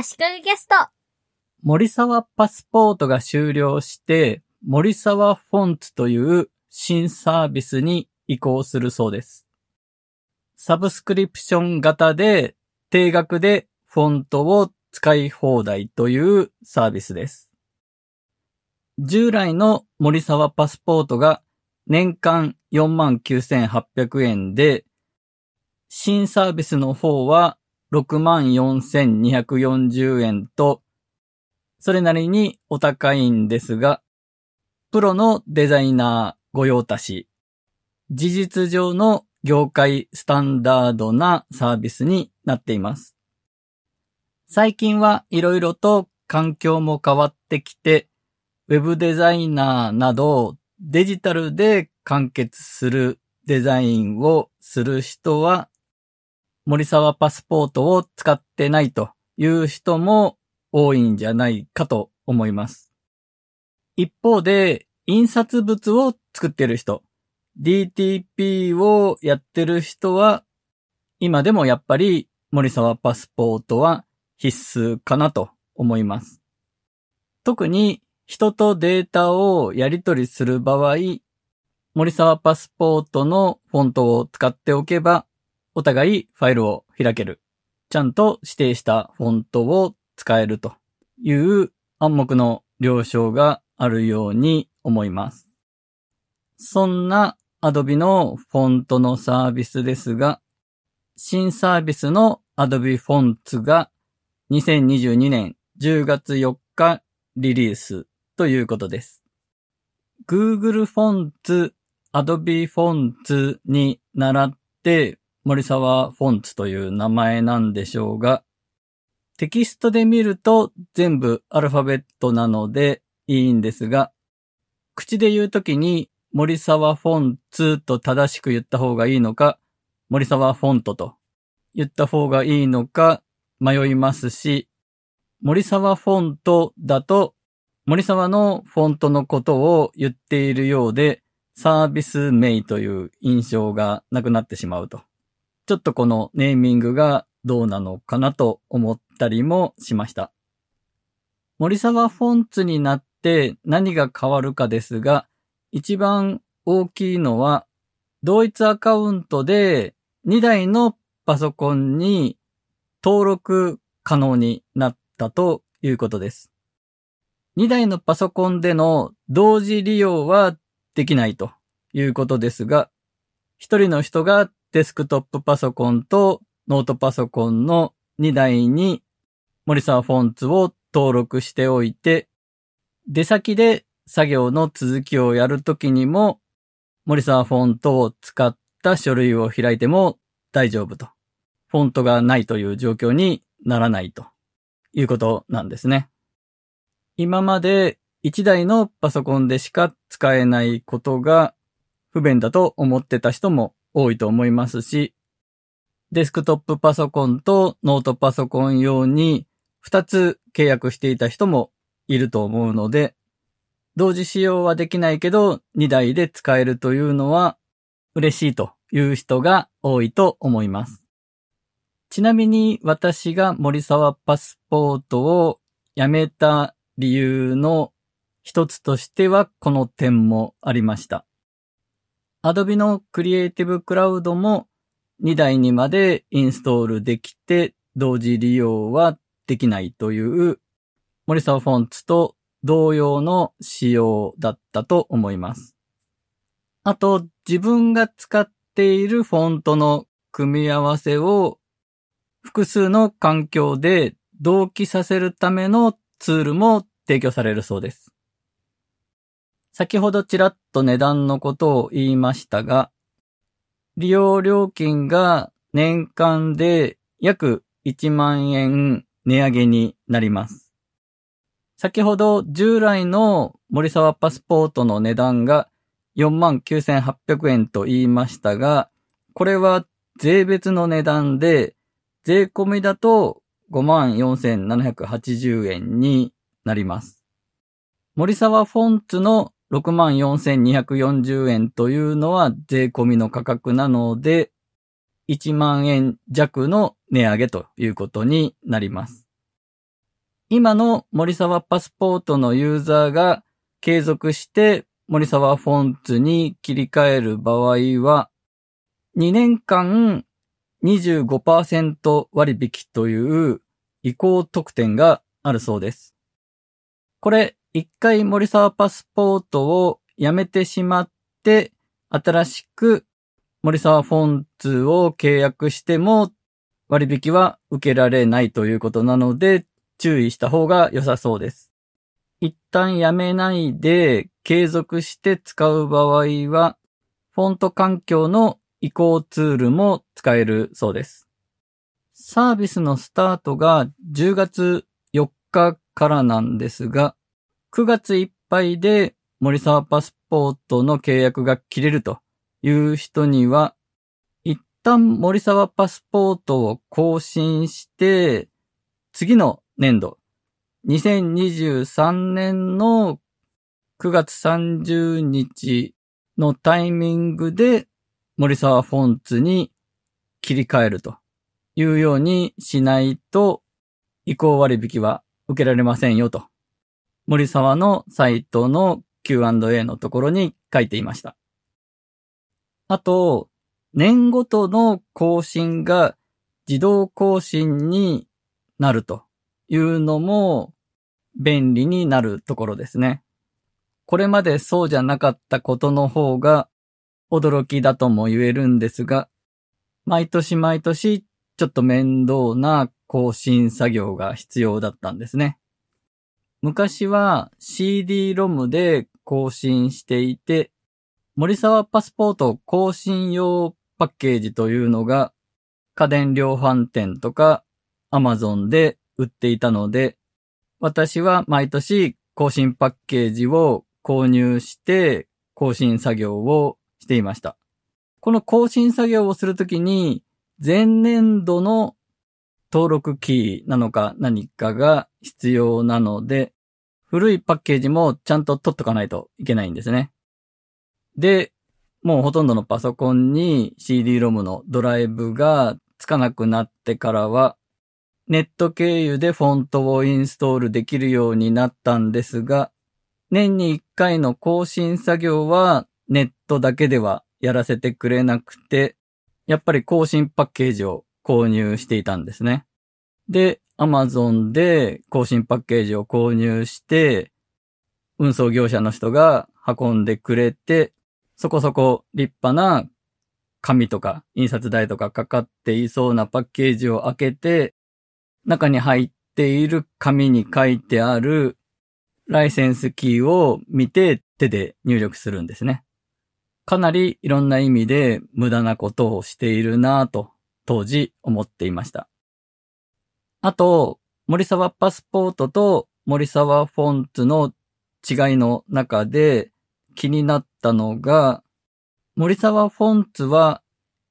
足利ゲスト。森沢パスポートが終了して、森沢フォンツという新サービスに移行するそうです。サブスクリプション型で定額でフォントを使い放題というサービスです。従来の森沢パスポートが年間49,800円で、新サービスの方は64,240円と、それなりにお高いんですが、プロのデザイナー御用達、事実上の業界スタンダードなサービスになっています。最近はいろいろと環境も変わってきて、ウェブデザイナーなどデジタルで完結するデザインをする人は、森沢パスポートを使ってないという人も多いんじゃないかと思います。一方で、印刷物を作ってる人、DTP をやってる人は、今でもやっぱり森沢パスポートは必須かなと思います。特に人とデータをやり取りする場合、森沢パスポートのフォントを使っておけば、お互いファイルを開ける。ちゃんと指定したフォントを使えるという暗黙の了承があるように思います。そんな Adobe のフォントのサービスですが、新サービスの Adobe Fonts が2022年10月4日リリースということです。Google フォンツ、Adobe フォンツに倣って森沢フォンツという名前なんでしょうが、テキストで見ると全部アルファベットなのでいいんですが、口で言うときに森沢フォンツと正しく言った方がいいのか、森沢フォントと言った方がいいのか迷いますし、森沢フォントだと森沢のフォントのことを言っているようで、サービス名という印象がなくなってしまうと。ちょっとこのネーミングがどうなのかなと思ったりもしました。森沢フォンツになって何が変わるかですが、一番大きいのは、同一アカウントで2台のパソコンに登録可能になったということです。2台のパソコンでの同時利用はできないということですが、一人の人がデスクトップパソコンとノートパソコンの2台に森沢フォンツを登録しておいて、出先で作業の続きをやるときにも森沢フォントを使った書類を開いても大丈夫と。フォントがないという状況にならないということなんですね。今まで1台のパソコンでしか使えないことが不便だと思ってた人も多いと思いますし、デスクトップパソコンとノートパソコン用に2つ契約していた人もいると思うので、同時使用はできないけど2台で使えるというのは嬉しいという人が多いと思います。ちなみに私が森沢パスポートをやめた理由の一つとしてはこの点もありました。Adobe の Creative Cloud も2台にまでインストールできて同時利用はできないという森沢フォンツと同様の仕様だったと思います。あと自分が使っているフォントの組み合わせを複数の環境で同期させるためのツールも提供されるそうです。先ほどちらっと値段のことを言いましたが、利用料金が年間で約1万円値上げになります。先ほど従来の森沢パスポートの値段が49,800円と言いましたが、これは税別の値段で、税込みだと54,780円になります。森沢フォンツの64,240円というのは税込みの価格なので、1万円弱の値上げということになります。今の森沢パスポートのユーザーが継続して森沢フォンツに切り替える場合は、2年間25%割引という移行特典があるそうです。これ、一回森沢パスポートをやめてしまって、新しく森沢フォンツを契約しても割引は受けられないということなので注意した方が良さそうです。一旦やめないで継続して使う場合はフォント環境の移行ツールも使えるそうです。サービスのスタートが10月4日からなんですが、9月いっぱいで森沢パスポートの契約が切れるという人には、一旦森沢パスポートを更新して、次の年度、2023年の9月30日のタイミングで森沢フォンツに切り替えるというようにしないと移行割引は受けられませんよと。森沢のサイトの Q&A のところに書いていました。あと、年ごとの更新が自動更新になるというのも便利になるところですね。これまでそうじゃなかったことの方が驚きだとも言えるんですが、毎年毎年ちょっと面倒な更新作業が必要だったんですね。昔は CD-ROM で更新していて、森沢パスポート更新用パッケージというのが家電量販店とか Amazon で売っていたので、私は毎年更新パッケージを購入して更新作業をしていました。この更新作業をするときに前年度の登録キーなのか何かが必要なので、古いパッケージもちゃんと取っとかないといけないんですね。で、もうほとんどのパソコンに CD-ROM のドライブがつかなくなってからは、ネット経由でフォントをインストールできるようになったんですが、年に1回の更新作業はネットだけではやらせてくれなくて、やっぱり更新パッケージを購入していたんですね。で、Amazon で更新パッケージを購入して、運送業者の人が運んでくれて、そこそこ立派な紙とか印刷代とかかかっていそうなパッケージを開けて、中に入っている紙に書いてあるライセンスキーを見て手で入力するんですね。かなりいろんな意味で無駄なことをしているなぁと当時思っていました。あと、森沢パスポートと森沢フォンツの違いの中で気になったのが、森沢フォンツは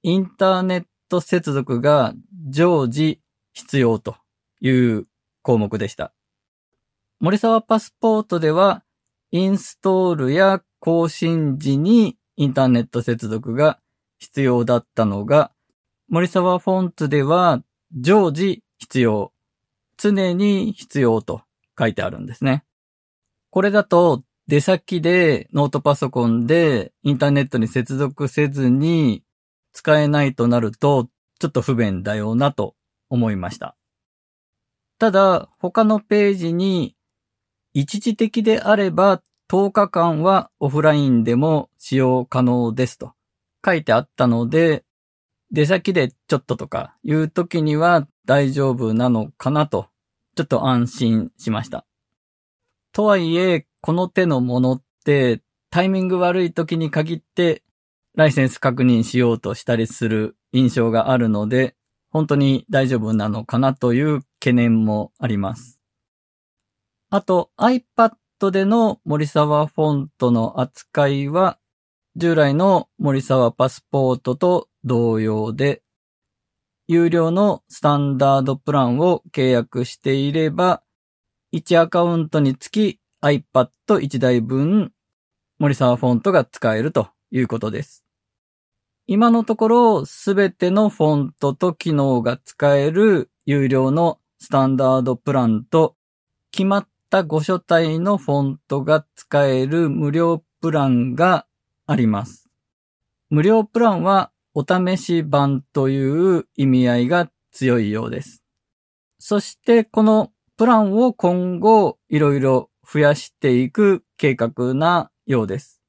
インターネット接続が常時必要という項目でした。森沢パスポートではインストールや更新時にインターネット接続が必要だったのが、森沢フォンツでは常時必要、常に必要と書いてあるんですね。これだと出先でノートパソコンでインターネットに接続せずに使えないとなるとちょっと不便だよなと思いました。ただ他のページに一時的であれば10日間はオフラインでも使用可能ですと書いてあったので、出先でちょっととかいう時には大丈夫なのかなと、ちょっと安心しました。とはいえ、この手のものってタイミング悪い時に限ってライセンス確認しようとしたりする印象があるので、本当に大丈夫なのかなという懸念もあります。あと iPad での森沢フォントの扱いは、従来の森沢パスポートと同様で、有料のスタンダードプランを契約していれば、1アカウントにつき iPad1 台分、森沢フォントが使えるということです。今のところ、すべてのフォントと機能が使える有料のスタンダードプランと決まった5書体のフォントが使える無料プランがあります。無料プランはお試し版という意味合いが強いようです。そしてこのプランを今後いろいろ増やしていく計画なようです。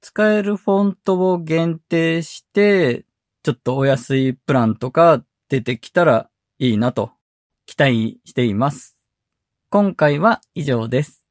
使えるフォントを限定して、ちょっとお安いプランとか出てきたらいいなと期待しています。今回は以上です。